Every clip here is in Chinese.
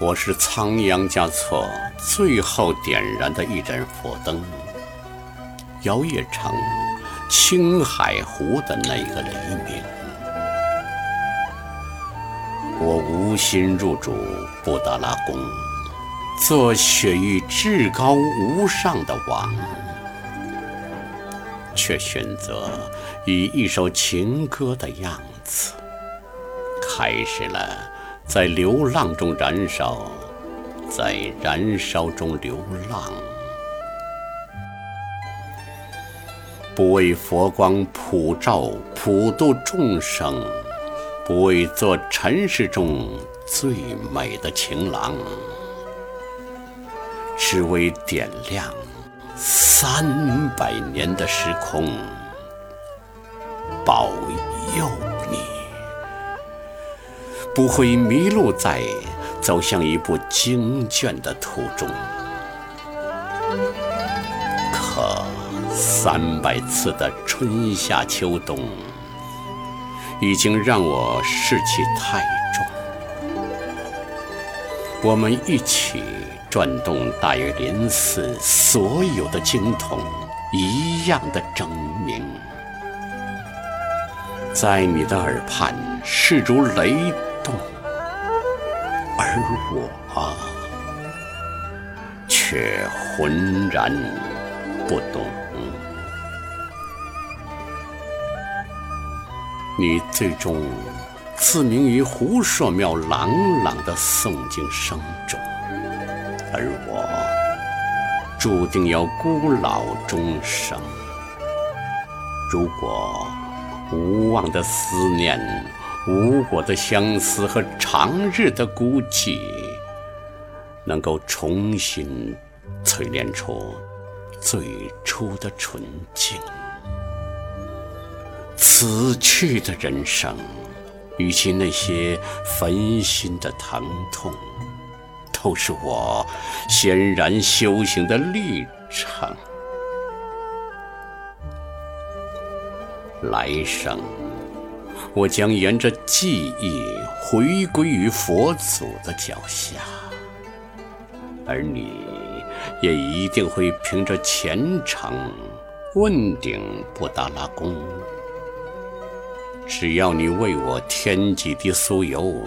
我是仓央嘉措最后点燃的一盏佛灯，摇曳成青海湖的那个黎明。我无心入主布达拉宫，做雪域至高无上的王，却选择以一首情歌的样子，开始了。在流浪中燃烧，在燃烧中流浪，不为佛光普照普度众生，不为做尘世中最美的情郎，只为点亮三百年的时空，保佑。不会迷路在走向一部经卷的途中，可三百次的春夏秋冬，已经让我士气太重。我们一起转动大约林寺所有的经筒一样的狰鸣，在你的耳畔势如雷。而我却浑然不懂。你最终赐名于胡说庙朗朗的诵经声中，而我注定要孤老终生。如果无望的思念。无果的相思和长日的孤寂，能够重新淬炼出最初的纯净。死去的人生，与其那些焚心的疼痛，都是我显然修行的历程。来生。我将沿着记忆回归于佛祖的脚下，而你也一定会凭着虔诚问鼎布达拉宫。只要你为我添几滴酥油，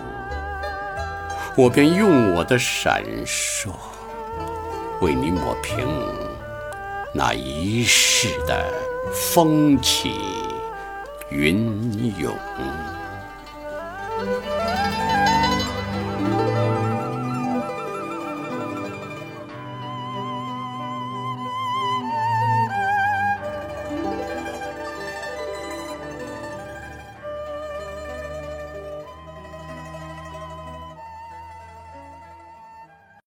我便用我的闪烁为你抹平那一世的风起。云涌。